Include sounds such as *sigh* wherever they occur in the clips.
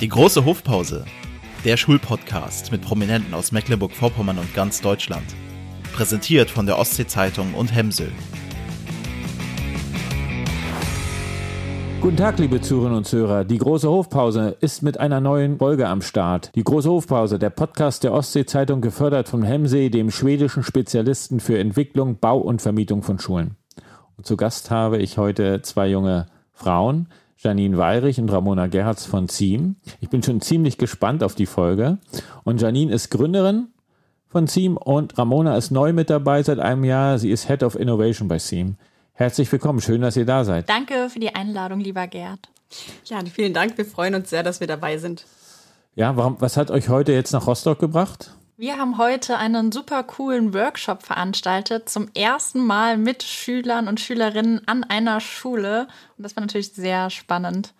Die große Hofpause. Der Schulpodcast mit Prominenten aus Mecklenburg-Vorpommern und ganz Deutschland. Präsentiert von der Ostsee-Zeitung und Hemsel. Guten Tag, liebe Zuhörerinnen und Zuhörer. Die große Hofpause ist mit einer neuen Folge am Start. Die große Hofpause, der Podcast der Ostsee-Zeitung, gefördert von Hemsee, dem schwedischen Spezialisten für Entwicklung, Bau und Vermietung von Schulen. Und zu Gast habe ich heute zwei junge Frauen, Janine Weirich und Ramona Gerhards von Ziem. Ich bin schon ziemlich gespannt auf die Folge. Und Janine ist Gründerin von Ziem und Ramona ist neu mit dabei seit einem Jahr. Sie ist Head of Innovation bei Ziem. Herzlich willkommen, schön, dass ihr da seid. Danke für die Einladung, lieber Gerd. Ja, vielen Dank. Wir freuen uns sehr, dass wir dabei sind. Ja, warum, was hat euch heute jetzt nach Rostock gebracht? Wir haben heute einen super coolen Workshop veranstaltet, zum ersten Mal mit Schülern und Schülerinnen an einer Schule. Und das war natürlich sehr spannend.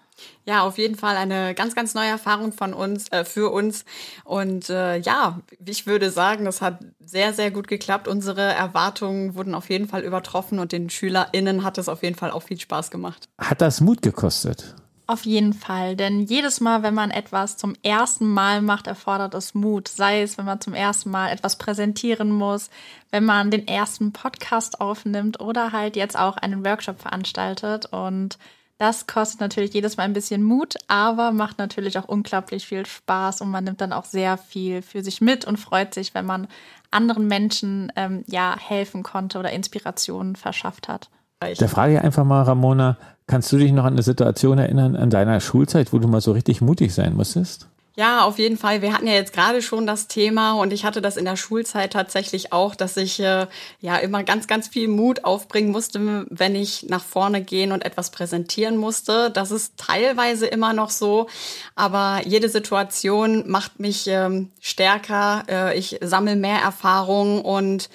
Ja, auf jeden Fall eine ganz, ganz neue Erfahrung von uns, äh, für uns. Und äh, ja, ich würde sagen, das hat sehr, sehr gut geklappt. Unsere Erwartungen wurden auf jeden Fall übertroffen und den SchülerInnen hat es auf jeden Fall auch viel Spaß gemacht. Hat das Mut gekostet? Auf jeden Fall, denn jedes Mal, wenn man etwas zum ersten Mal macht, erfordert es Mut. Sei es, wenn man zum ersten Mal etwas präsentieren muss, wenn man den ersten Podcast aufnimmt oder halt jetzt auch einen Workshop veranstaltet. Und das kostet natürlich jedes Mal ein bisschen Mut, aber macht natürlich auch unglaublich viel Spaß und man nimmt dann auch sehr viel für sich mit und freut sich, wenn man anderen Menschen ähm, ja helfen konnte oder Inspirationen verschafft hat. Da frage ich einfach mal, Ramona, kannst du dich noch an eine Situation erinnern an deiner Schulzeit, wo du mal so richtig mutig sein musstest? Ja, auf jeden Fall. Wir hatten ja jetzt gerade schon das Thema und ich hatte das in der Schulzeit tatsächlich auch, dass ich äh, ja immer ganz, ganz viel Mut aufbringen musste, wenn ich nach vorne gehen und etwas präsentieren musste. Das ist teilweise immer noch so, aber jede Situation macht mich ähm, stärker. Äh, ich sammle mehr Erfahrung und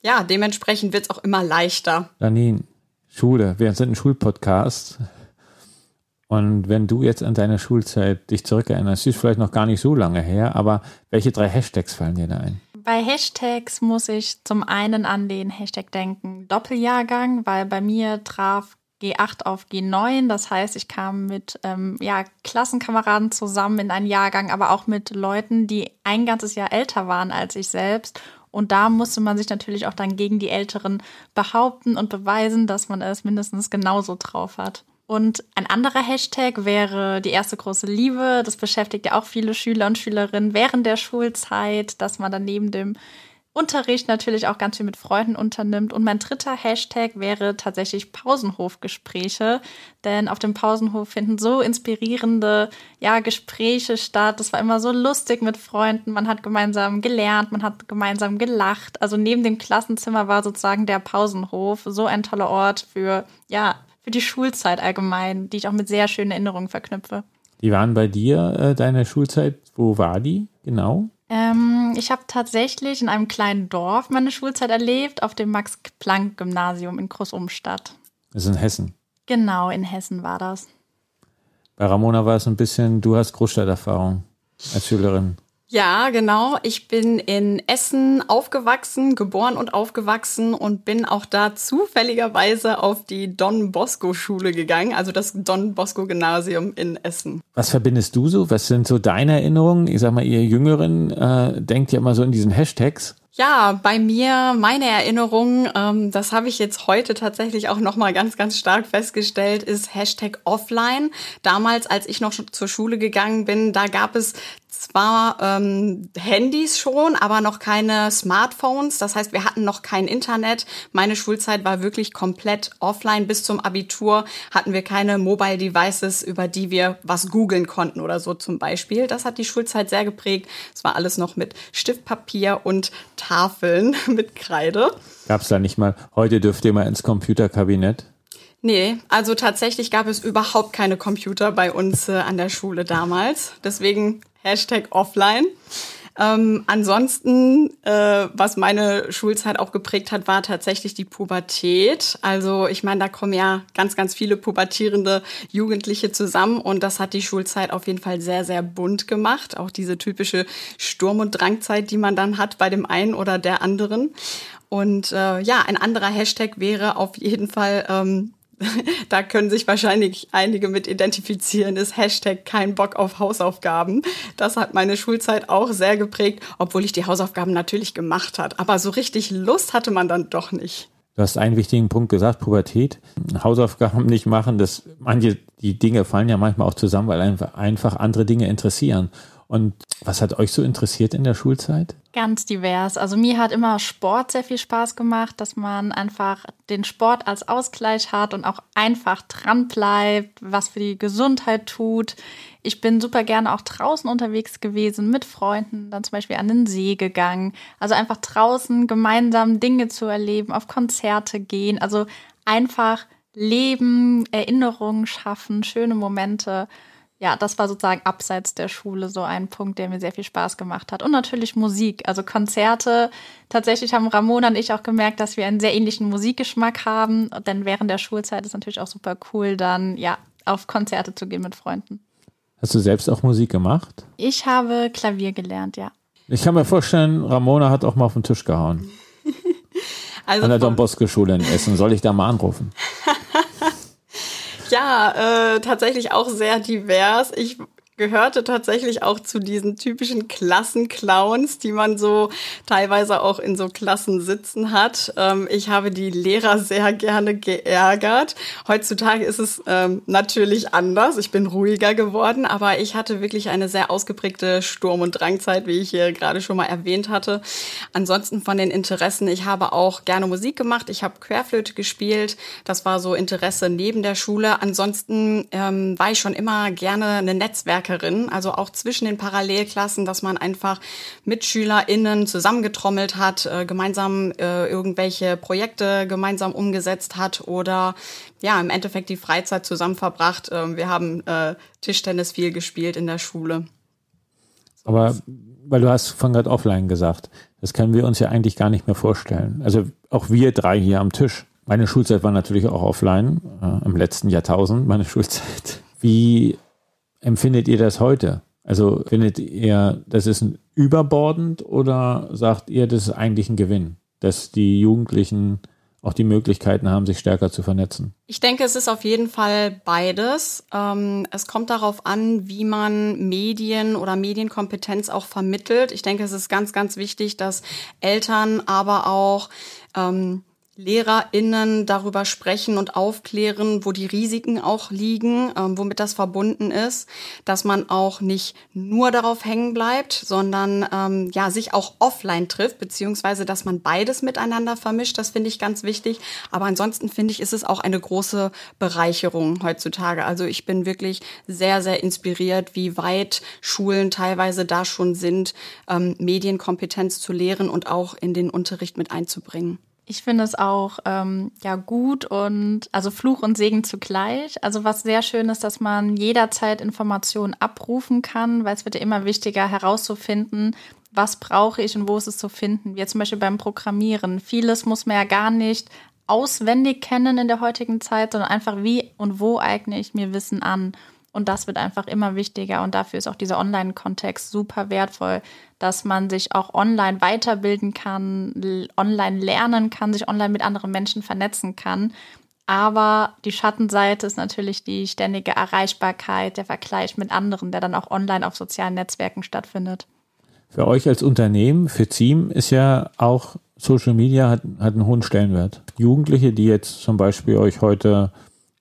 ja, dementsprechend wird es auch immer leichter. Janine, Schule, wir sind ein Schulpodcast. Und wenn du jetzt an deine Schulzeit dich zurückerinnerst, ist vielleicht noch gar nicht so lange her, aber welche drei Hashtags fallen dir da ein? Bei Hashtags muss ich zum einen an den Hashtag denken Doppeljahrgang, weil bei mir traf G8 auf G9. Das heißt, ich kam mit ähm, ja, Klassenkameraden zusammen in einen Jahrgang, aber auch mit Leuten, die ein ganzes Jahr älter waren als ich selbst und da musste man sich natürlich auch dann gegen die Älteren behaupten und beweisen, dass man es mindestens genauso drauf hat. Und ein anderer Hashtag wäre die erste große Liebe. Das beschäftigt ja auch viele Schüler und Schülerinnen während der Schulzeit, dass man dann neben dem Unterricht natürlich auch ganz viel mit Freunden unternimmt. Und mein dritter Hashtag wäre tatsächlich Pausenhofgespräche. Denn auf dem Pausenhof finden so inspirierende ja, Gespräche statt. Das war immer so lustig mit Freunden. Man hat gemeinsam gelernt, man hat gemeinsam gelacht. Also neben dem Klassenzimmer war sozusagen der Pausenhof so ein toller Ort für, ja, für die Schulzeit allgemein, die ich auch mit sehr schönen Erinnerungen verknüpfe. Die waren bei dir, äh, deine Schulzeit, wo war die genau? Ähm, ich habe tatsächlich in einem kleinen Dorf meine Schulzeit erlebt, auf dem Max-Planck-Gymnasium in Großumstadt. Das ist in Hessen. Genau, in Hessen war das. Bei Ramona war es ein bisschen, du hast Großstadterfahrung als Schülerin. Ja, genau. Ich bin in Essen aufgewachsen, geboren und aufgewachsen und bin auch da zufälligerweise auf die Don Bosco Schule gegangen, also das Don Bosco Gymnasium in Essen. Was verbindest du so? Was sind so deine Erinnerungen? Ich sag mal, ihr Jüngeren äh, denkt ja immer so in diesen Hashtags. Ja, bei mir meine Erinnerung, ähm, das habe ich jetzt heute tatsächlich auch noch mal ganz, ganz stark festgestellt, ist Hashtag Offline. Damals, als ich noch zur Schule gegangen bin, da gab es zwar ähm, Handys schon, aber noch keine Smartphones. Das heißt, wir hatten noch kein Internet. Meine Schulzeit war wirklich komplett offline. Bis zum Abitur hatten wir keine Mobile Devices, über die wir was googeln konnten oder so zum Beispiel. Das hat die Schulzeit sehr geprägt. Es war alles noch mit Stiftpapier und Tafeln *laughs* mit Kreide. Gab es da nicht mal, heute dürft ihr mal ins Computerkabinett? Nee, also tatsächlich gab es überhaupt keine Computer bei uns äh, an der Schule damals. Deswegen Hashtag offline. Ähm, ansonsten, äh, was meine Schulzeit auch geprägt hat, war tatsächlich die Pubertät. Also ich meine, da kommen ja ganz, ganz viele pubertierende Jugendliche zusammen und das hat die Schulzeit auf jeden Fall sehr, sehr bunt gemacht. Auch diese typische Sturm- und Drangzeit, die man dann hat bei dem einen oder der anderen. Und äh, ja, ein anderer Hashtag wäre auf jeden Fall ähm, *laughs* da können sich wahrscheinlich einige mit identifizieren, ist Hashtag kein Bock auf Hausaufgaben. Das hat meine Schulzeit auch sehr geprägt, obwohl ich die Hausaufgaben natürlich gemacht hat. Aber so richtig Lust hatte man dann doch nicht. Du hast einen wichtigen Punkt gesagt, Pubertät. Hausaufgaben nicht machen, das, manche, die Dinge fallen ja manchmal auch zusammen, weil einfach, einfach andere Dinge interessieren. Und was hat euch so interessiert in der Schulzeit? Ganz divers. Also mir hat immer Sport sehr viel Spaß gemacht, dass man einfach den Sport als Ausgleich hat und auch einfach dran bleibt, was für die Gesundheit tut. Ich bin super gerne auch draußen unterwegs gewesen mit Freunden, dann zum Beispiel an den See gegangen. Also einfach draußen gemeinsam Dinge zu erleben, auf Konzerte gehen. Also einfach leben, Erinnerungen schaffen, schöne Momente ja, das war sozusagen abseits der Schule so ein Punkt, der mir sehr viel Spaß gemacht hat. Und natürlich Musik, also Konzerte. Tatsächlich haben Ramona und ich auch gemerkt, dass wir einen sehr ähnlichen Musikgeschmack haben. Denn während der Schulzeit ist natürlich auch super cool, dann ja auf Konzerte zu gehen mit Freunden. Hast du selbst auch Musik gemacht? Ich habe Klavier gelernt, ja. Ich kann mir vorstellen, Ramona hat auch mal auf den Tisch gehauen. *laughs* also An der Don Bosco Schule in Essen. Soll ich da mal anrufen? *laughs* Ja, äh, tatsächlich auch sehr divers. Ich gehörte tatsächlich auch zu diesen typischen Klassenclowns, die man so teilweise auch in so Klassen sitzen hat. Ähm, ich habe die Lehrer sehr gerne geärgert. Heutzutage ist es ähm, natürlich anders. Ich bin ruhiger geworden, aber ich hatte wirklich eine sehr ausgeprägte Sturm- und Drangzeit, wie ich hier gerade schon mal erwähnt hatte. Ansonsten von den Interessen, ich habe auch gerne Musik gemacht. Ich habe Querflöte gespielt. Das war so Interesse neben der Schule. Ansonsten ähm, war ich schon immer gerne eine Netzwerkerin Netzwerkerin, also auch zwischen den Parallelklassen, dass man einfach MitschülerInnen zusammengetrommelt hat, äh, gemeinsam äh, irgendwelche Projekte gemeinsam umgesetzt hat oder ja, im Endeffekt die Freizeit zusammen verbracht. Äh, wir haben äh, Tischtennis viel gespielt in der Schule. Aber weil du hast von gerade offline gesagt, das können wir uns ja eigentlich gar nicht mehr vorstellen. Also auch wir drei hier am Tisch. Meine Schulzeit war natürlich auch offline, äh, im letzten Jahrtausend, meine *laughs* Schulzeit. Wie empfindet ihr das heute? Also findet ihr, das ist ein überbordend oder sagt ihr, das ist eigentlich ein Gewinn, dass die Jugendlichen auch die Möglichkeiten haben, sich stärker zu vernetzen? Ich denke, es ist auf jeden Fall beides. Ähm, es kommt darauf an, wie man Medien oder Medienkompetenz auch vermittelt. Ich denke, es ist ganz, ganz wichtig, dass Eltern, aber auch ähm, LehrerInnen darüber sprechen und aufklären, wo die Risiken auch liegen, ähm, womit das verbunden ist, dass man auch nicht nur darauf hängen bleibt, sondern ähm, ja sich auch offline trifft, beziehungsweise dass man beides miteinander vermischt. Das finde ich ganz wichtig. Aber ansonsten finde ich, ist es auch eine große Bereicherung heutzutage. Also ich bin wirklich sehr, sehr inspiriert, wie weit Schulen teilweise da schon sind, ähm, Medienkompetenz zu lehren und auch in den Unterricht mit einzubringen. Ich finde es auch ähm, ja gut und also Fluch und Segen zugleich. Also was sehr schön ist, dass man jederzeit Informationen abrufen kann, weil es wird ja immer wichtiger herauszufinden, was brauche ich und wo ist es zu finden. Wie zum Beispiel beim Programmieren. Vieles muss man ja gar nicht auswendig kennen in der heutigen Zeit, sondern einfach wie und wo eigne ich mir Wissen an. Und das wird einfach immer wichtiger und dafür ist auch dieser Online-Kontext super wertvoll, dass man sich auch online weiterbilden kann, online lernen kann, sich online mit anderen Menschen vernetzen kann. Aber die Schattenseite ist natürlich die ständige Erreichbarkeit, der Vergleich mit anderen, der dann auch online auf sozialen Netzwerken stattfindet. Für euch als Unternehmen, für Team ist ja auch Social Media hat, hat einen hohen Stellenwert. Jugendliche, die jetzt zum Beispiel euch heute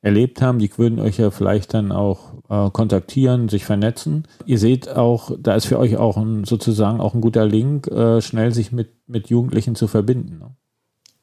erlebt haben, die würden euch ja vielleicht dann auch äh, kontaktieren, sich vernetzen. Ihr seht auch, da ist für euch auch ein, sozusagen auch ein guter Link, äh, schnell sich mit, mit Jugendlichen zu verbinden. Ne?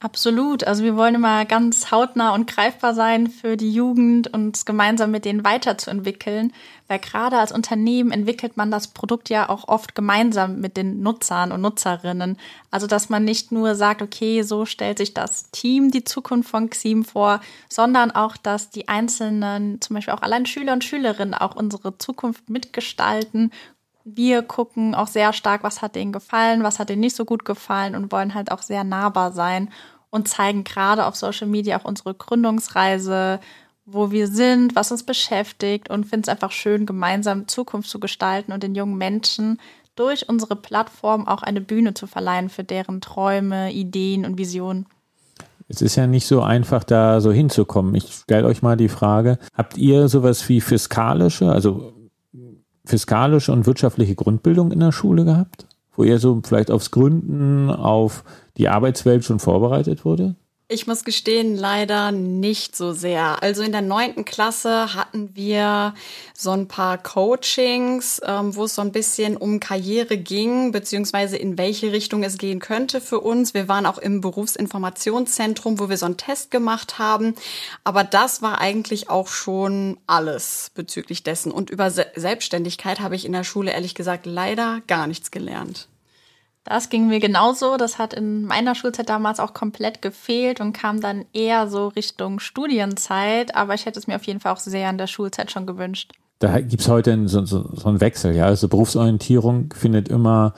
Absolut. Also wir wollen immer ganz hautnah und greifbar sein für die Jugend und gemeinsam mit denen weiterzuentwickeln. Weil gerade als Unternehmen entwickelt man das Produkt ja auch oft gemeinsam mit den Nutzern und Nutzerinnen. Also dass man nicht nur sagt, okay, so stellt sich das Team die Zukunft von Xim vor, sondern auch, dass die einzelnen, zum Beispiel auch allein Schüler und Schülerinnen auch unsere Zukunft mitgestalten wir gucken auch sehr stark, was hat denen gefallen, was hat denen nicht so gut gefallen und wollen halt auch sehr nahbar sein und zeigen gerade auf Social Media auch unsere Gründungsreise, wo wir sind, was uns beschäftigt und finden es einfach schön, gemeinsam Zukunft zu gestalten und den jungen Menschen durch unsere Plattform auch eine Bühne zu verleihen für deren Träume, Ideen und Visionen. Es ist ja nicht so einfach, da so hinzukommen. Ich stelle euch mal die Frage, habt ihr sowas wie fiskalische, also fiskalische und wirtschaftliche Grundbildung in der Schule gehabt? Wo ihr so vielleicht aufs Gründen, auf die Arbeitswelt schon vorbereitet wurde? Ich muss gestehen, leider nicht so sehr. Also in der neunten Klasse hatten wir so ein paar Coachings, ähm, wo es so ein bisschen um Karriere ging, beziehungsweise in welche Richtung es gehen könnte für uns. Wir waren auch im Berufsinformationszentrum, wo wir so einen Test gemacht haben. Aber das war eigentlich auch schon alles bezüglich dessen. Und über Se Selbstständigkeit habe ich in der Schule ehrlich gesagt leider gar nichts gelernt. Das ging mir genauso. Das hat in meiner Schulzeit damals auch komplett gefehlt und kam dann eher so Richtung Studienzeit. Aber ich hätte es mir auf jeden Fall auch sehr in der Schulzeit schon gewünscht. Da gibt es heute so, so, so, einen Wechsel, ja. Also Berufsorientierung findet immer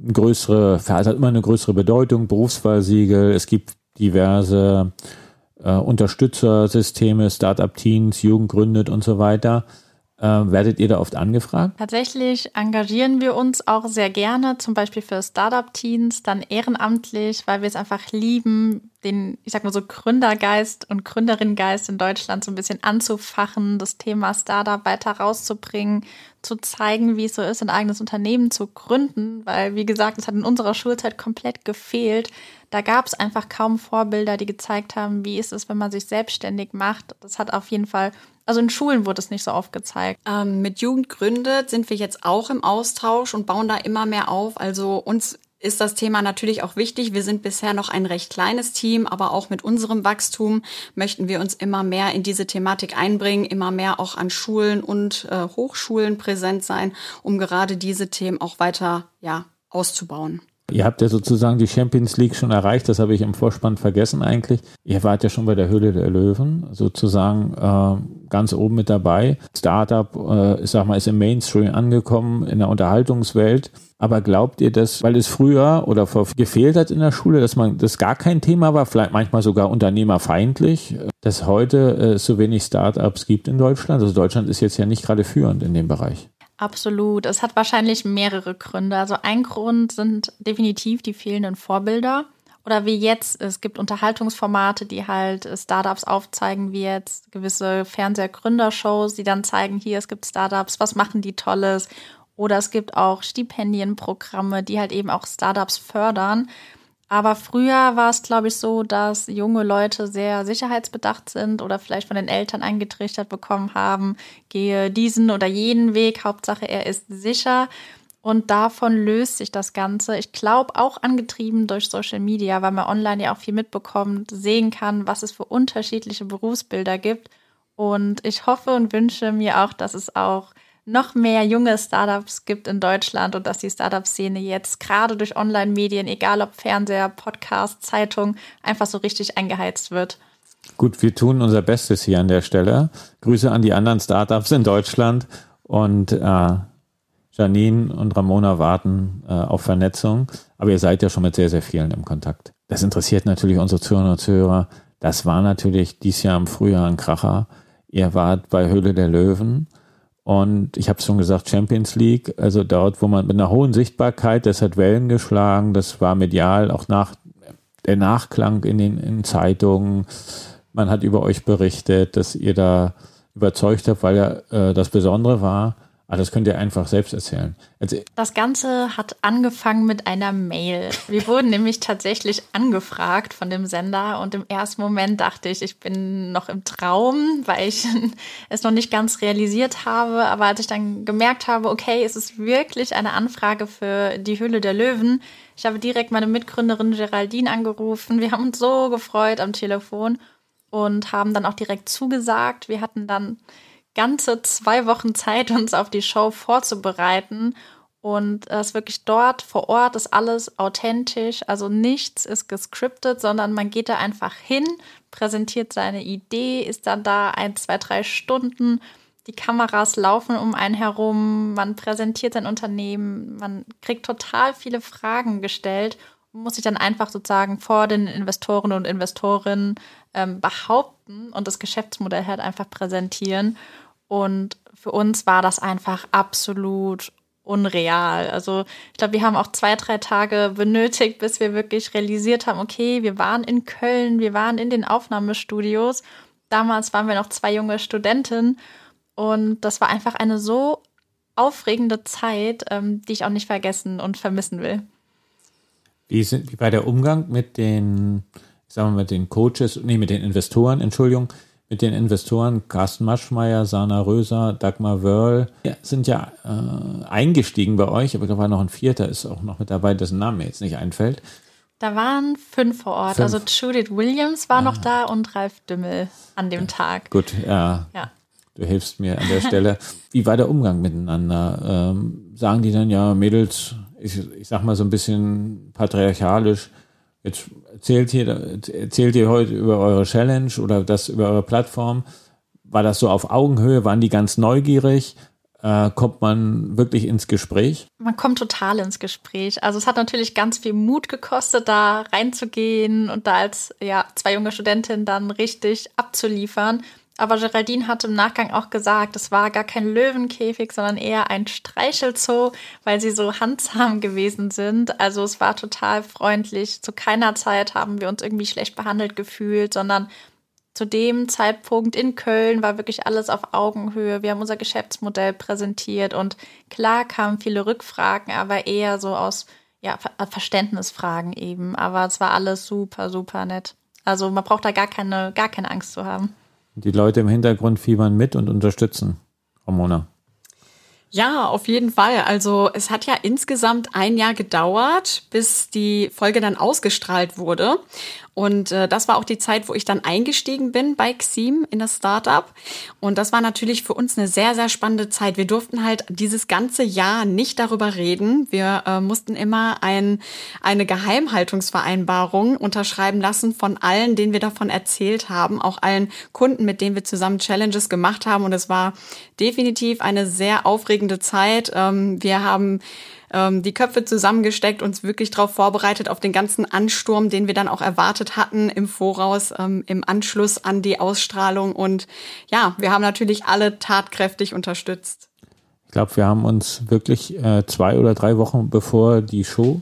eine größere, also hat immer eine größere Bedeutung, Berufswahlsiegel, es gibt diverse äh, Unterstützersysteme, Startup-Teams, Jugend gründet und so weiter. Äh, werdet ihr da oft angefragt? Tatsächlich engagieren wir uns auch sehr gerne, zum Beispiel für Startup-Teams, dann ehrenamtlich, weil wir es einfach lieben, den, ich sag mal so, Gründergeist und Gründerinnengeist in Deutschland so ein bisschen anzufachen, das Thema Startup weiter rauszubringen, zu zeigen, wie es so ist, ein eigenes Unternehmen zu gründen, weil, wie gesagt, es hat in unserer Schulzeit komplett gefehlt. Da gab es einfach kaum Vorbilder, die gezeigt haben, wie ist es, wenn man sich selbstständig macht. Das hat auf jeden Fall also in Schulen wurde es nicht so oft gezeigt. Ähm, mit Jugend gründet sind wir jetzt auch im Austausch und bauen da immer mehr auf. Also uns ist das Thema natürlich auch wichtig. Wir sind bisher noch ein recht kleines Team, aber auch mit unserem Wachstum möchten wir uns immer mehr in diese Thematik einbringen, immer mehr auch an Schulen und äh, Hochschulen präsent sein, um gerade diese Themen auch weiter ja, auszubauen. Ihr habt ja sozusagen die Champions League schon erreicht, das habe ich im Vorspann vergessen eigentlich. Ihr wart ja schon bei der Höhle der Löwen, sozusagen äh, ganz oben mit dabei. Startup, äh, ich sag mal, ist im Mainstream angekommen in der Unterhaltungswelt. Aber glaubt ihr, dass, weil es früher oder vor gefehlt hat in der Schule, dass man das gar kein Thema war, vielleicht manchmal sogar unternehmerfeindlich, dass heute äh, so wenig Startups gibt in Deutschland? Also Deutschland ist jetzt ja nicht gerade führend in dem Bereich. Absolut. Es hat wahrscheinlich mehrere Gründe. Also ein Grund sind definitiv die fehlenden Vorbilder. Oder wie jetzt, es gibt Unterhaltungsformate, die halt Startups aufzeigen, wie jetzt gewisse Fernsehgründershows, die dann zeigen, hier, es gibt Startups, was machen die Tolles. Oder es gibt auch Stipendienprogramme, die halt eben auch Startups fördern. Aber früher war es, glaube ich, so, dass junge Leute sehr sicherheitsbedacht sind oder vielleicht von den Eltern eingetrichtert bekommen haben, gehe diesen oder jenen Weg, Hauptsache er ist sicher. Und davon löst sich das Ganze. Ich glaube auch angetrieben durch Social Media, weil man online ja auch viel mitbekommt, sehen kann, was es für unterschiedliche Berufsbilder gibt. Und ich hoffe und wünsche mir auch, dass es auch noch mehr junge Startups gibt in Deutschland und dass die Startup-Szene jetzt gerade durch Online-Medien, egal ob Fernseher, Podcast, Zeitung, einfach so richtig eingeheizt wird. Gut, wir tun unser Bestes hier an der Stelle. Grüße an die anderen Startups in Deutschland und äh, Janine und Ramona warten äh, auf Vernetzung. Aber ihr seid ja schon mit sehr, sehr vielen im Kontakt. Das interessiert natürlich unsere Zuhörer und Zuhörer. Das war natürlich dieses Jahr im Frühjahr ein Kracher. Ihr wart bei Höhle der Löwen und ich habe schon gesagt, Champions League, also dort, wo man mit einer hohen Sichtbarkeit, das hat Wellen geschlagen, das war medial auch nach der Nachklang in den in Zeitungen. Man hat über euch berichtet, dass ihr da überzeugt habt, weil ja äh, das Besondere war, Ah, das könnt ihr einfach selbst erzählen. Also, das Ganze hat angefangen mit einer Mail. Wir wurden *laughs* nämlich tatsächlich angefragt von dem Sender und im ersten Moment dachte ich, ich bin noch im Traum, weil ich *laughs* es noch nicht ganz realisiert habe. Aber als ich dann gemerkt habe, okay, es ist wirklich eine Anfrage für die Hülle der Löwen, ich habe direkt meine Mitgründerin Geraldine angerufen. Wir haben uns so gefreut am Telefon und haben dann auch direkt zugesagt. Wir hatten dann ganze zwei Wochen Zeit, uns auf die Show vorzubereiten. Und es wirklich dort vor Ort ist alles authentisch, also nichts ist gescriptet, sondern man geht da einfach hin, präsentiert seine Idee, ist dann da ein, zwei, drei Stunden. Die Kameras laufen um einen herum, man präsentiert sein Unternehmen, man kriegt total viele Fragen gestellt muss sich dann einfach sozusagen vor den Investoren und Investorinnen ähm, behaupten und das Geschäftsmodell halt einfach präsentieren. Und für uns war das einfach absolut unreal. Also ich glaube, wir haben auch zwei, drei Tage benötigt, bis wir wirklich realisiert haben, okay, wir waren in Köln, wir waren in den Aufnahmestudios. Damals waren wir noch zwei junge Studentinnen und das war einfach eine so aufregende Zeit, ähm, die ich auch nicht vergessen und vermissen will. Wie, sind, wie war der Umgang mit den, sagen wir mit den Coaches, nee, mit den Investoren, Entschuldigung, mit den Investoren Carsten Maschmeyer, Sana Röser, Dagmar Wörl ja, sind ja äh, eingestiegen bei euch, aber da war noch ein vierter, ist auch noch mit dabei, dessen Name mir jetzt nicht einfällt. Da waren fünf vor Ort. Fünf. Also Judith Williams war ah. noch da und Ralf Dümmel an dem Tag. Gut, ja. ja. Du hilfst mir an der *laughs* Stelle. Wie war der Umgang miteinander? Ähm, sagen die dann, ja, Mädels, ich, ich sag mal so ein bisschen patriarchalisch, Jetzt erzählt ihr, erzählt ihr heute über eure Challenge oder das über eure Plattform. War das so auf Augenhöhe? Waren die ganz neugierig? Äh, kommt man wirklich ins Gespräch? Man kommt total ins Gespräch. Also es hat natürlich ganz viel Mut gekostet, da reinzugehen und da als ja, zwei junge Studentinnen dann richtig abzuliefern. Aber Geraldine hat im Nachgang auch gesagt, es war gar kein Löwenkäfig, sondern eher ein Streichelzoo, weil sie so handsam gewesen sind. Also es war total freundlich. Zu keiner Zeit haben wir uns irgendwie schlecht behandelt gefühlt, sondern zu dem Zeitpunkt in Köln war wirklich alles auf Augenhöhe. Wir haben unser Geschäftsmodell präsentiert und klar kamen viele Rückfragen, aber eher so aus ja, Verständnisfragen eben. Aber es war alles super, super nett. Also man braucht da gar keine, gar keine Angst zu haben. Die Leute im Hintergrund fiebern mit und unterstützen. Ramona. Ja, auf jeden Fall. Also es hat ja insgesamt ein Jahr gedauert, bis die Folge dann ausgestrahlt wurde. Und äh, das war auch die Zeit, wo ich dann eingestiegen bin bei Xim in das Startup. Und das war natürlich für uns eine sehr, sehr spannende Zeit. Wir durften halt dieses ganze Jahr nicht darüber reden. Wir äh, mussten immer ein, eine Geheimhaltungsvereinbarung unterschreiben lassen von allen, denen wir davon erzählt haben, auch allen Kunden, mit denen wir zusammen Challenges gemacht haben. Und es war definitiv eine sehr aufregende Zeit. Ähm, wir haben ähm, die Köpfe zusammengesteckt, uns wirklich darauf vorbereitet, auf den ganzen Ansturm, den wir dann auch erwartet hatten im Voraus, ähm, im Anschluss an die Ausstrahlung. Und ja, wir haben natürlich alle tatkräftig unterstützt. Ich glaube, wir haben uns wirklich äh, zwei oder drei Wochen bevor die Show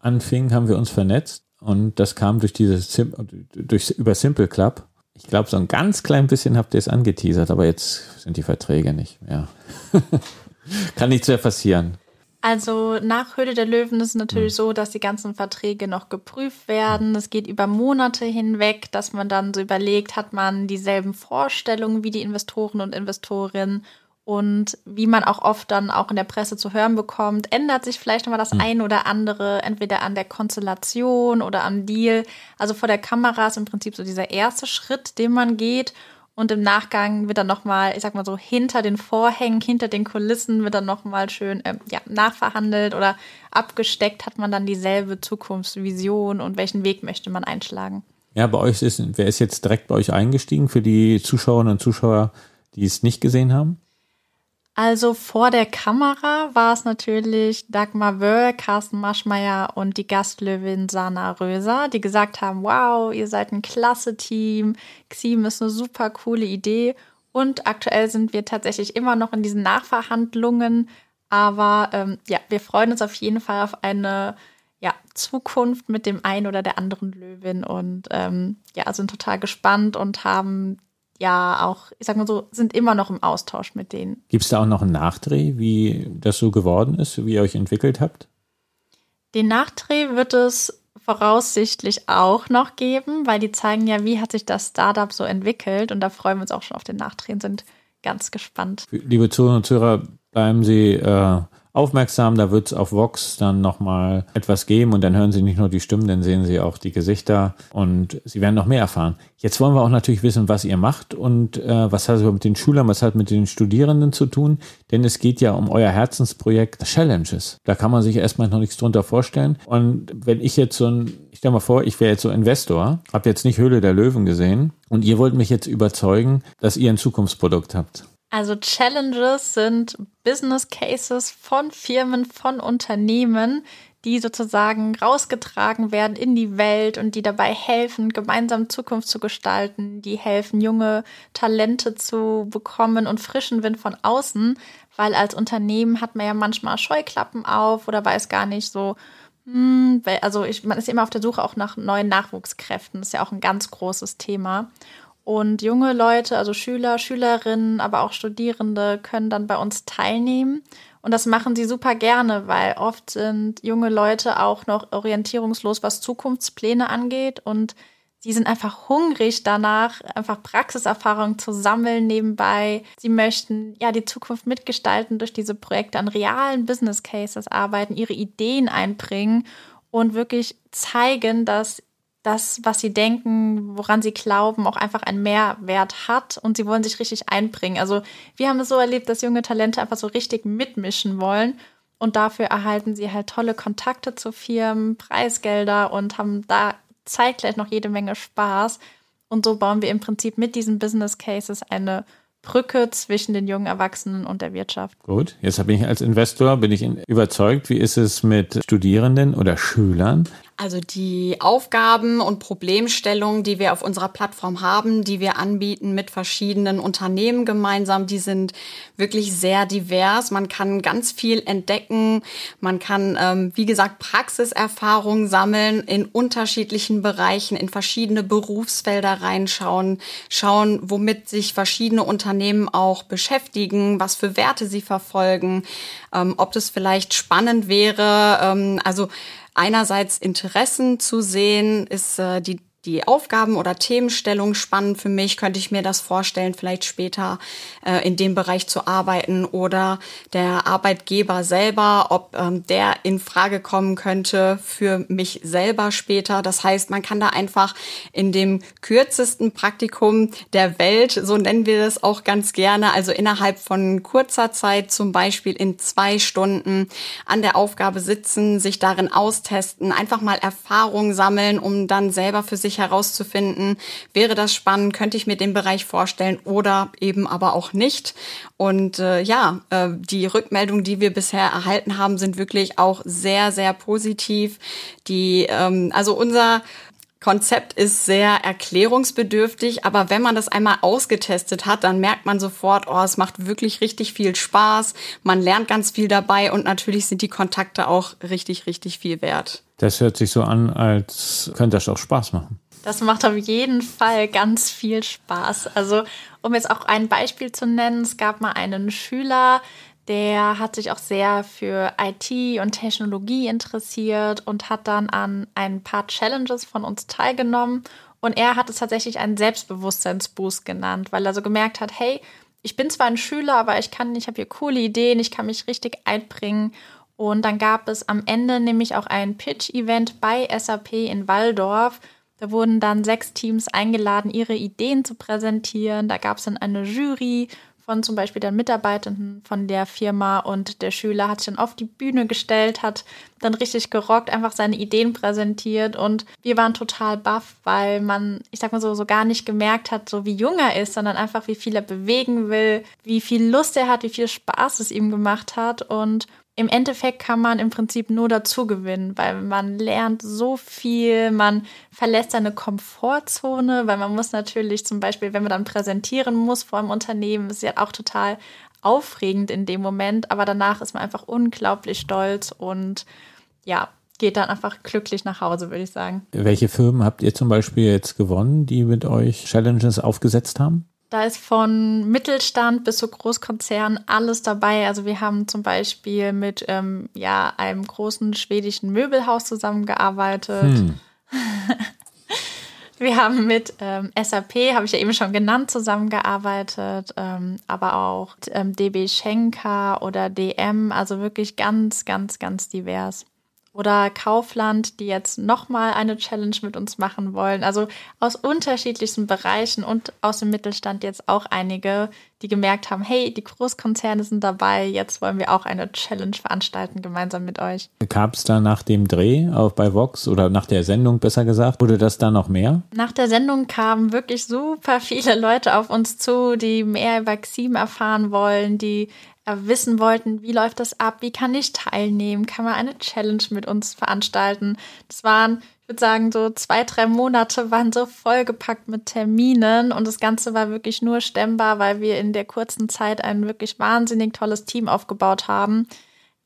anfing, haben wir uns vernetzt. Und das kam durch dieses Sim durch, über Simple Club. Ich glaube, so ein ganz klein bisschen habt ihr es angeteasert, aber jetzt sind die Verträge nicht mehr. *laughs* Kann nichts mehr passieren. Also nach Höhle der Löwen ist es natürlich mhm. so, dass die ganzen Verträge noch geprüft werden. Es geht über Monate hinweg, dass man dann so überlegt, hat man dieselben Vorstellungen wie die Investoren und Investorinnen und wie man auch oft dann auch in der Presse zu hören bekommt, ändert sich vielleicht nochmal das mhm. ein oder andere, entweder an der Konstellation oder am Deal. Also vor der Kamera ist im Prinzip so dieser erste Schritt, den man geht. Und im Nachgang wird dann nochmal, ich sag mal so, hinter den Vorhängen, hinter den Kulissen wird dann nochmal schön ähm, ja, nachverhandelt oder abgesteckt, hat man dann dieselbe Zukunftsvision und welchen Weg möchte man einschlagen. Ja, bei euch ist, wer ist jetzt direkt bei euch eingestiegen für die Zuschauerinnen und Zuschauer, die es nicht gesehen haben? Also vor der Kamera war es natürlich Dagmar Wöll, Carsten Maschmeyer und die Gastlöwin Sana Röser, die gesagt haben, wow, ihr seid ein klasse Team, Xim ist eine super coole Idee. Und aktuell sind wir tatsächlich immer noch in diesen Nachverhandlungen, aber ähm, ja, wir freuen uns auf jeden Fall auf eine ja, Zukunft mit dem einen oder der anderen Löwin. Und ähm, ja, sind total gespannt und haben ja auch, ich sag mal so, sind immer noch im Austausch mit denen. Gibt es da auch noch einen Nachdreh, wie das so geworden ist, wie ihr euch entwickelt habt? Den Nachdreh wird es voraussichtlich auch noch geben, weil die zeigen ja, wie hat sich das Startup so entwickelt und da freuen wir uns auch schon auf den Nachdreh und sind ganz gespannt. Liebe Zuhörer und Zuhörer, bleiben Sie äh, aufmerksam. Da wird es auf Vox dann nochmal etwas geben und dann hören Sie nicht nur die Stimmen, dann sehen Sie auch die Gesichter und Sie werden noch mehr erfahren. Jetzt wollen wir auch natürlich wissen, was ihr macht und äh, was hat es mit den Schülern, was hat mit den Studierenden zu tun, denn es geht ja um euer Herzensprojekt Challenges. Da kann man sich erstmal noch nichts drunter vorstellen. Und wenn ich jetzt so ein, ich stell mal vor, ich wäre jetzt so Investor, habe jetzt nicht Höhle der Löwen gesehen und ihr wollt mich jetzt überzeugen, dass ihr ein Zukunftsprodukt habt. Also Challenges sind Business Cases von Firmen, von Unternehmen, die sozusagen rausgetragen werden in die Welt und die dabei helfen, gemeinsam Zukunft zu gestalten, die helfen, junge Talente zu bekommen und frischen Wind von außen, weil als Unternehmen hat man ja manchmal Scheuklappen auf oder weiß gar nicht so, hm, also ich, man ist immer auf der Suche auch nach neuen Nachwuchskräften, das ist ja auch ein ganz großes Thema. Und junge Leute, also Schüler, Schülerinnen, aber auch Studierende können dann bei uns teilnehmen. Und das machen sie super gerne, weil oft sind junge Leute auch noch orientierungslos, was Zukunftspläne angeht. Und sie sind einfach hungrig danach, einfach Praxiserfahrung zu sammeln nebenbei. Sie möchten ja die Zukunft mitgestalten, durch diese Projekte an realen Business Cases arbeiten, ihre Ideen einbringen und wirklich zeigen, dass das, was sie denken, woran sie glauben, auch einfach einen Mehrwert hat und sie wollen sich richtig einbringen. Also wir haben es so erlebt, dass junge Talente einfach so richtig mitmischen wollen und dafür erhalten sie halt tolle Kontakte zu Firmen, Preisgelder und haben da zeitgleich noch jede Menge Spaß. Und so bauen wir im Prinzip mit diesen Business Cases eine Brücke zwischen den jungen Erwachsenen und der Wirtschaft. Gut, jetzt bin ich als Investor bin ich überzeugt. Wie ist es mit Studierenden oder Schülern? Also die Aufgaben und Problemstellungen, die wir auf unserer Plattform haben, die wir anbieten mit verschiedenen Unternehmen gemeinsam, die sind wirklich sehr divers. Man kann ganz viel entdecken. Man kann, ähm, wie gesagt, Praxiserfahrung sammeln in unterschiedlichen Bereichen, in verschiedene Berufsfelder reinschauen, schauen, womit sich verschiedene Unternehmen auch beschäftigen, was für Werte sie verfolgen, ähm, ob das vielleicht spannend wäre. Ähm, also einerseits Interessen zu sehen, ist äh, die die Aufgaben oder Themenstellung spannend für mich, könnte ich mir das vorstellen, vielleicht später äh, in dem Bereich zu arbeiten oder der Arbeitgeber selber, ob ähm, der in Frage kommen könnte für mich selber später. Das heißt, man kann da einfach in dem kürzesten Praktikum der Welt, so nennen wir das auch ganz gerne, also innerhalb von kurzer Zeit, zum Beispiel in zwei Stunden an der Aufgabe sitzen, sich darin austesten, einfach mal Erfahrung sammeln, um dann selber für sich herauszufinden, wäre das spannend, könnte ich mir den Bereich vorstellen oder eben aber auch nicht. Und äh, ja, äh, die Rückmeldungen, die wir bisher erhalten haben, sind wirklich auch sehr, sehr positiv. Die, ähm, also unser Konzept ist sehr erklärungsbedürftig, aber wenn man das einmal ausgetestet hat, dann merkt man sofort, oh, es macht wirklich richtig viel Spaß, man lernt ganz viel dabei und natürlich sind die Kontakte auch richtig, richtig viel wert. Das hört sich so an, als könnte das auch Spaß machen. Das macht auf jeden Fall ganz viel Spaß. Also, um jetzt auch ein Beispiel zu nennen, es gab mal einen Schüler, der hat sich auch sehr für IT und Technologie interessiert und hat dann an ein paar Challenges von uns teilgenommen. Und er hat es tatsächlich einen Selbstbewusstseinsboost genannt, weil er so gemerkt hat, hey, ich bin zwar ein Schüler, aber ich kann, ich habe hier coole Ideen, ich kann mich richtig einbringen. Und dann gab es am Ende nämlich auch ein Pitch-Event bei SAP in Waldorf, da wurden dann sechs Teams eingeladen, ihre Ideen zu präsentieren. Da gab es dann eine Jury von zum Beispiel den Mitarbeitenden von der Firma und der Schüler hat sich dann auf die Bühne gestellt, hat dann richtig gerockt, einfach seine Ideen präsentiert. Und wir waren total baff, weil man, ich sag mal so, so gar nicht gemerkt hat, so wie jung er ist, sondern einfach wie viel er bewegen will, wie viel Lust er hat, wie viel Spaß es ihm gemacht hat. Und im Endeffekt kann man im Prinzip nur dazu gewinnen, weil man lernt so viel, man verlässt seine Komfortzone, weil man muss natürlich zum Beispiel, wenn man dann präsentieren muss vor einem Unternehmen, ist ja auch total aufregend in dem Moment, aber danach ist man einfach unglaublich stolz und ja, geht dann einfach glücklich nach Hause, würde ich sagen. Welche Firmen habt ihr zum Beispiel jetzt gewonnen, die mit euch Challenges aufgesetzt haben? Da ist von Mittelstand bis zu Großkonzern alles dabei. Also wir haben zum Beispiel mit ähm, ja, einem großen schwedischen Möbelhaus zusammengearbeitet. Hm. *laughs* wir haben mit ähm, SAP, habe ich ja eben schon genannt, zusammengearbeitet, ähm, aber auch ähm, DB Schenker oder DM, also wirklich ganz, ganz, ganz divers oder Kaufland, die jetzt nochmal eine Challenge mit uns machen wollen. Also aus unterschiedlichsten Bereichen und aus dem Mittelstand jetzt auch einige, die gemerkt haben, hey, die Großkonzerne sind dabei, jetzt wollen wir auch eine Challenge veranstalten gemeinsam mit euch. Gab es da nach dem Dreh auch bei Vox oder nach der Sendung besser gesagt, wurde das da noch mehr? Nach der Sendung kamen wirklich super viele Leute auf uns zu, die mehr über Xim erfahren wollen, die wissen wollten, wie läuft das ab, wie kann ich teilnehmen, kann man eine Challenge mit uns veranstalten. Das waren, ich würde sagen, so zwei, drei Monate waren so vollgepackt mit Terminen und das Ganze war wirklich nur stemmbar, weil wir in der kurzen Zeit ein wirklich wahnsinnig tolles Team aufgebaut haben,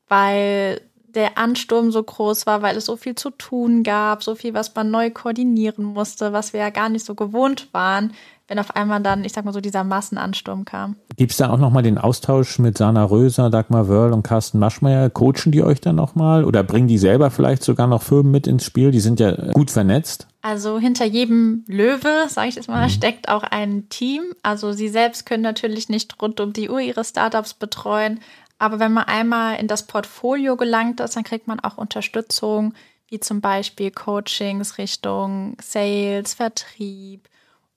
weil der Ansturm so groß war, weil es so viel zu tun gab, so viel, was man neu koordinieren musste, was wir ja gar nicht so gewohnt waren, wenn auf einmal dann, ich sag mal so, dieser Massenansturm kam. Gibt es da auch nochmal den Austausch mit Sana Röser, Dagmar Wörl und Carsten Maschmeyer? Coachen die euch dann nochmal oder bringen die selber vielleicht sogar noch Firmen mit ins Spiel? Die sind ja gut vernetzt. Also hinter jedem Löwe, sage ich jetzt mal, mhm. steckt auch ein Team. Also sie selbst können natürlich nicht rund um die Uhr ihre Startups betreuen, aber wenn man einmal in das Portfolio gelangt ist, dann kriegt man auch Unterstützung, wie zum Beispiel Coachings Richtung Sales, Vertrieb.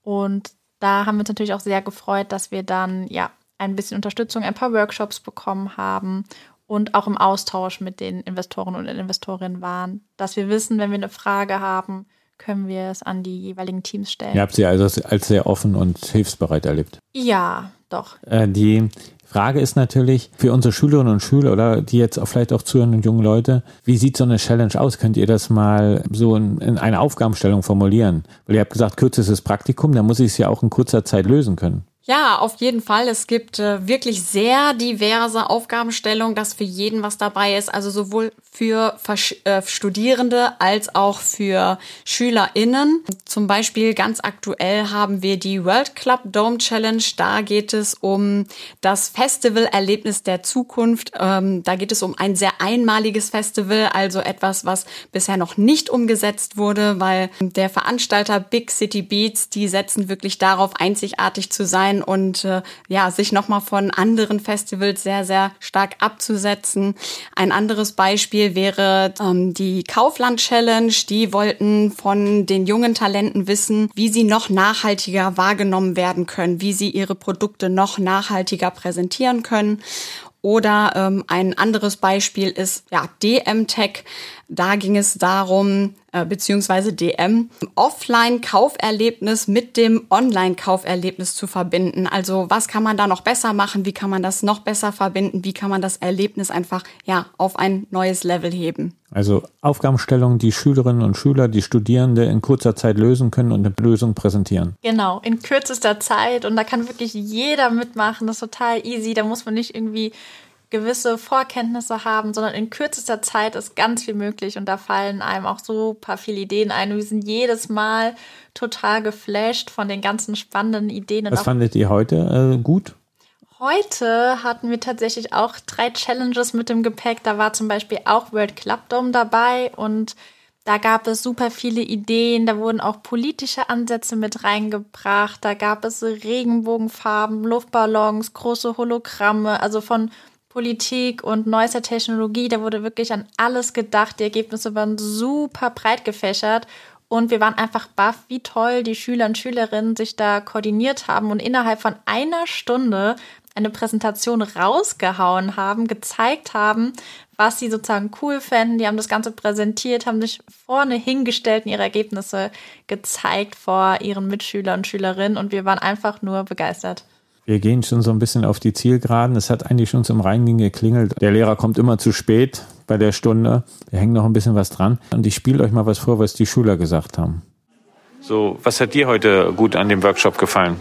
Und da haben wir uns natürlich auch sehr gefreut, dass wir dann ja ein bisschen Unterstützung, ein paar Workshops bekommen haben und auch im Austausch mit den Investoren und Investorinnen waren, dass wir wissen, wenn wir eine Frage haben, können wir es an die jeweiligen Teams stellen. Ihr habt sie also als sehr offen und hilfsbereit erlebt. Ja, doch. Äh, die Frage ist natürlich für unsere Schülerinnen und Schüler oder die jetzt auch vielleicht auch zuhören und jungen Leute, wie sieht so eine Challenge aus? Könnt ihr das mal so in, in einer Aufgabenstellung formulieren? Weil ihr habt gesagt, kürzestes Praktikum, da muss ich es ja auch in kurzer Zeit lösen können. Ja, auf jeden Fall. Es gibt äh, wirklich sehr diverse Aufgabenstellungen, dass für jeden was dabei ist. Also sowohl für Versch äh, Studierende als auch für SchülerInnen. Zum Beispiel ganz aktuell haben wir die World Club Dome Challenge. Da geht es um das Festivalerlebnis der Zukunft. Ähm, da geht es um ein sehr einmaliges Festival, also etwas, was bisher noch nicht umgesetzt wurde, weil der Veranstalter Big City Beats, die setzen wirklich darauf, einzigartig zu sein sein und äh, ja, sich nochmal von anderen Festivals sehr, sehr stark abzusetzen. Ein anderes Beispiel wäre ähm, die Kaufland Challenge. Die wollten von den jungen Talenten wissen, wie sie noch nachhaltiger wahrgenommen werden können, wie sie ihre Produkte noch nachhaltiger präsentieren können. Oder ähm, ein anderes Beispiel ist ja DM Tech. Da ging es darum, beziehungsweise DM, Offline-Kauferlebnis mit dem Online-Kauferlebnis zu verbinden. Also was kann man da noch besser machen? Wie kann man das noch besser verbinden? Wie kann man das Erlebnis einfach ja auf ein neues Level heben? Also Aufgabenstellungen, die Schülerinnen und Schüler, die Studierende in kurzer Zeit lösen können und eine Lösung präsentieren. Genau, in kürzester Zeit und da kann wirklich jeder mitmachen. Das ist total easy. Da muss man nicht irgendwie gewisse Vorkenntnisse haben, sondern in kürzester Zeit ist ganz viel möglich und da fallen einem auch super viele Ideen ein. Wir sind jedes Mal total geflasht von den ganzen spannenden Ideen. Was fandet ihr heute äh, gut? Heute hatten wir tatsächlich auch drei Challenges mit dem Gepäck. Da war zum Beispiel auch World Club Dome dabei und da gab es super viele Ideen, da wurden auch politische Ansätze mit reingebracht, da gab es Regenbogenfarben, Luftballons, große Hologramme, also von Politik und neuester Technologie. Da wurde wirklich an alles gedacht. Die Ergebnisse waren super breit gefächert. Und wir waren einfach baff, wie toll die Schüler und Schülerinnen sich da koordiniert haben und innerhalb von einer Stunde eine Präsentation rausgehauen haben, gezeigt haben, was sie sozusagen cool fänden. Die haben das Ganze präsentiert, haben sich vorne hingestellt und ihre Ergebnisse gezeigt vor ihren Mitschülern und Schülerinnen und wir waren einfach nur begeistert. Wir gehen schon so ein bisschen auf die Zielgeraden. Es hat eigentlich schon zum Reingehen geklingelt. Der Lehrer kommt immer zu spät bei der Stunde. Wir hängen noch ein bisschen was dran. Und ich spiele euch mal was vor, was die Schüler gesagt haben. So, was hat dir heute gut an dem Workshop gefallen?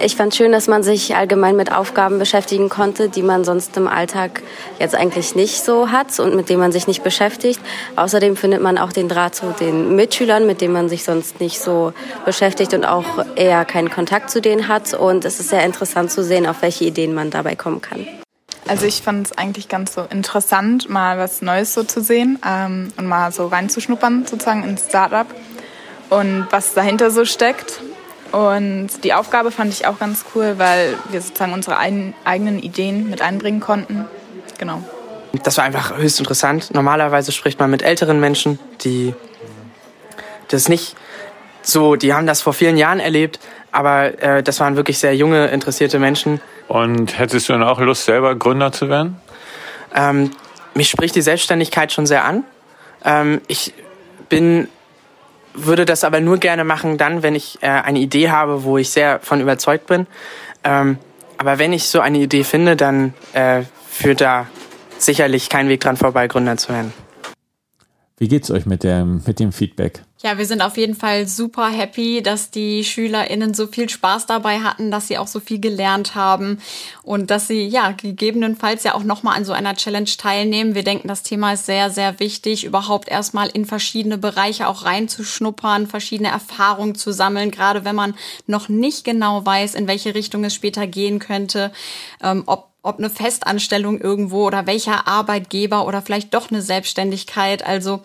Ich fand schön, dass man sich allgemein mit Aufgaben beschäftigen konnte, die man sonst im Alltag jetzt eigentlich nicht so hat und mit denen man sich nicht beschäftigt. Außerdem findet man auch den Draht zu den Mitschülern, mit denen man sich sonst nicht so beschäftigt und auch eher keinen Kontakt zu denen hat. Und es ist sehr interessant zu sehen, auf welche Ideen man dabei kommen kann. Also ich fand es eigentlich ganz so interessant, mal was Neues so zu sehen ähm, und mal so reinzuschnuppern sozusagen ins Startup und was dahinter so steckt. Und die Aufgabe fand ich auch ganz cool, weil wir sozusagen unsere ein, eigenen Ideen mit einbringen konnten. Genau. Das war einfach höchst interessant. Normalerweise spricht man mit älteren Menschen, die das nicht so, die haben das vor vielen Jahren erlebt, aber äh, das waren wirklich sehr junge, interessierte Menschen. Und hättest du dann auch Lust, selber Gründer zu werden? Ähm, mich spricht die Selbstständigkeit schon sehr an. Ähm, ich bin würde das aber nur gerne machen dann, wenn ich äh, eine Idee habe, wo ich sehr von überzeugt bin. Ähm, Aber wenn ich so eine Idee finde, dann äh, führt da sicherlich kein Weg dran vorbei, Gründer zu werden. Wie geht's euch mit dem, mit dem Feedback? Ja, wir sind auf jeden Fall super happy, dass die SchülerInnen so viel Spaß dabei hatten, dass sie auch so viel gelernt haben und dass sie ja gegebenenfalls ja auch nochmal an so einer Challenge teilnehmen. Wir denken, das Thema ist sehr, sehr wichtig, überhaupt erstmal in verschiedene Bereiche auch reinzuschnuppern, verschiedene Erfahrungen zu sammeln, gerade wenn man noch nicht genau weiß, in welche Richtung es später gehen könnte, ähm, ob ob eine Festanstellung irgendwo oder welcher Arbeitgeber oder vielleicht doch eine Selbstständigkeit. Also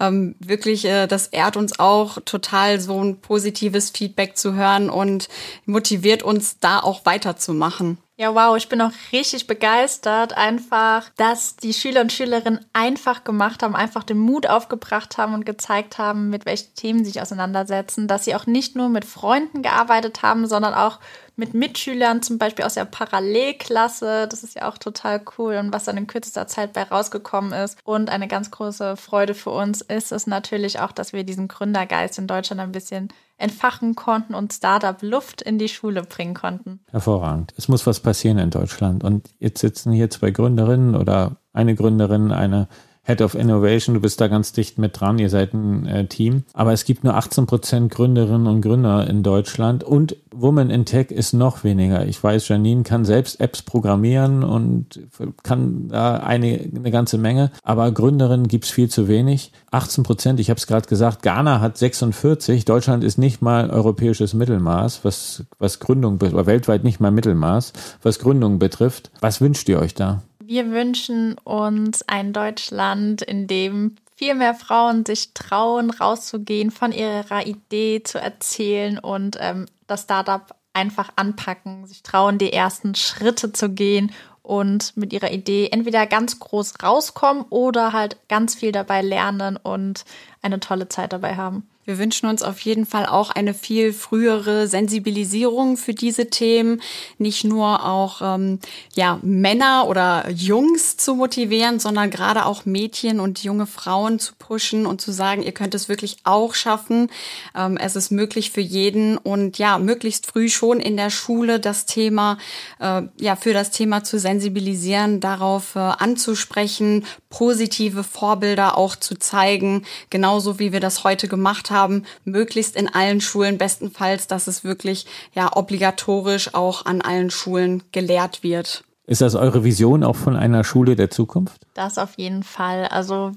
ähm, wirklich, äh, das ehrt uns auch total, so ein positives Feedback zu hören und motiviert uns da auch weiterzumachen. Ja, wow, ich bin auch richtig begeistert, einfach, dass die Schüler und Schülerinnen einfach gemacht haben, einfach den Mut aufgebracht haben und gezeigt haben, mit welchen Themen sie sich auseinandersetzen, dass sie auch nicht nur mit Freunden gearbeitet haben, sondern auch mit Mitschülern, zum Beispiel aus der Parallelklasse. Das ist ja auch total cool und was dann in kürzester Zeit bei rausgekommen ist. Und eine ganz große Freude für uns ist es natürlich auch, dass wir diesen Gründergeist in Deutschland ein bisschen entfachen konnten und Startup Luft in die Schule bringen konnten. Hervorragend. Es muss was passieren in Deutschland. Und jetzt sitzen hier zwei Gründerinnen oder eine Gründerin, eine Head of Innovation, du bist da ganz dicht mit dran, ihr seid ein äh, Team. Aber es gibt nur 18 Prozent Gründerinnen und Gründer in Deutschland und Women in Tech ist noch weniger. Ich weiß, Janine kann selbst Apps programmieren und kann da eine, eine ganze Menge, aber Gründerinnen gibt's viel zu wenig. 18 Prozent, ich habe es gerade gesagt, Ghana hat 46, Deutschland ist nicht mal europäisches Mittelmaß, was, was Gründung, oder weltweit nicht mal Mittelmaß, was Gründung betrifft. Was wünscht ihr euch da? Wir wünschen uns ein Deutschland, in dem viel mehr Frauen sich trauen, rauszugehen, von ihrer Idee zu erzählen und ähm, das Startup einfach anpacken, sich trauen, die ersten Schritte zu gehen und mit ihrer Idee entweder ganz groß rauskommen oder halt ganz viel dabei lernen und eine tolle Zeit dabei haben. Wir wünschen uns auf jeden Fall auch eine viel frühere Sensibilisierung für diese Themen, nicht nur auch ähm, ja Männer oder Jungs zu motivieren, sondern gerade auch Mädchen und junge Frauen zu pushen und zu sagen, ihr könnt es wirklich auch schaffen. Ähm, es ist möglich für jeden und ja möglichst früh schon in der Schule das Thema äh, ja für das Thema zu sensibilisieren, darauf äh, anzusprechen, positive Vorbilder auch zu zeigen, genauso wie wir das heute gemacht haben haben, möglichst in allen Schulen, bestenfalls, dass es wirklich ja obligatorisch auch an allen Schulen gelehrt wird. Ist das eure Vision auch von einer Schule der Zukunft? Das auf jeden Fall. Also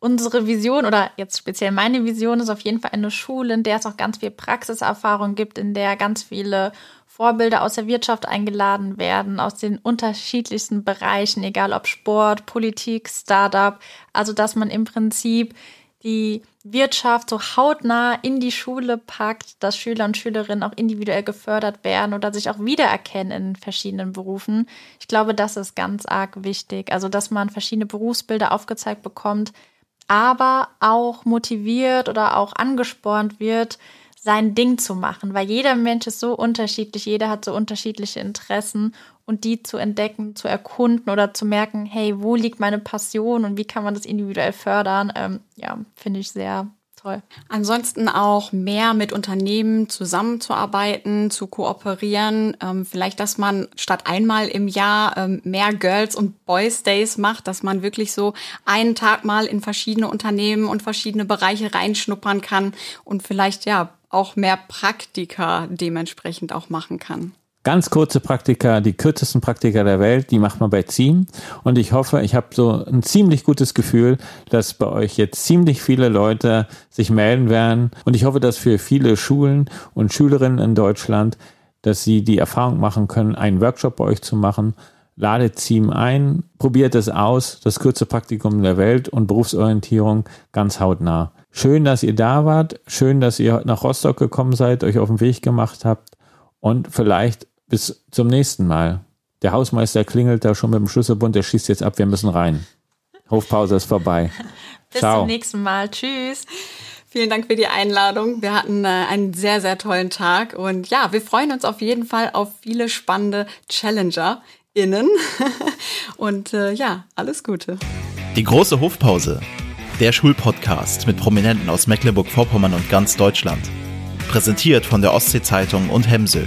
unsere Vision oder jetzt speziell meine Vision ist auf jeden Fall eine Schule, in der es auch ganz viel Praxiserfahrung gibt, in der ganz viele Vorbilder aus der Wirtschaft eingeladen werden, aus den unterschiedlichsten Bereichen, egal ob Sport, Politik, Startup. Also dass man im Prinzip die Wirtschaft so hautnah in die Schule packt, dass Schüler und Schülerinnen auch individuell gefördert werden oder sich auch wiedererkennen in verschiedenen Berufen. Ich glaube, das ist ganz arg wichtig. Also, dass man verschiedene Berufsbilder aufgezeigt bekommt, aber auch motiviert oder auch angespornt wird, sein Ding zu machen, weil jeder Mensch ist so unterschiedlich, jeder hat so unterschiedliche Interessen und die zu entdecken, zu erkunden oder zu merken, hey, wo liegt meine Passion und wie kann man das individuell fördern, ähm, ja, finde ich sehr toll. Ansonsten auch mehr mit Unternehmen zusammenzuarbeiten, zu kooperieren. Ähm, vielleicht, dass man statt einmal im Jahr ähm, mehr Girls und Boys Days macht, dass man wirklich so einen Tag mal in verschiedene Unternehmen und verschiedene Bereiche reinschnuppern kann und vielleicht ja auch mehr Praktika dementsprechend auch machen kann. Ganz kurze Praktika, die kürzesten Praktika der Welt, die macht man bei Team. Und ich hoffe, ich habe so ein ziemlich gutes Gefühl, dass bei euch jetzt ziemlich viele Leute sich melden werden. Und ich hoffe, dass für viele Schulen und Schülerinnen in Deutschland, dass sie die Erfahrung machen können, einen Workshop bei euch zu machen. Ladet Team ein, probiert es aus, das kürze Praktikum der Welt und Berufsorientierung ganz hautnah. Schön, dass ihr da wart. Schön, dass ihr nach Rostock gekommen seid, euch auf den Weg gemacht habt. Und vielleicht bis zum nächsten Mal. Der Hausmeister klingelt da schon mit dem Schlüsselbund, der schießt jetzt ab, wir müssen rein. Hofpause ist vorbei. *laughs* bis Ciao. zum nächsten Mal. Tschüss. Vielen Dank für die Einladung. Wir hatten äh, einen sehr, sehr tollen Tag. Und ja, wir freuen uns auf jeden Fall auf viele spannende Challenger innen. *laughs* Und äh, ja, alles Gute. Die große Hofpause der Schulpodcast mit Prominenten aus Mecklenburg-Vorpommern und ganz Deutschland. Präsentiert von der Ostsee-Zeitung und Hemsel.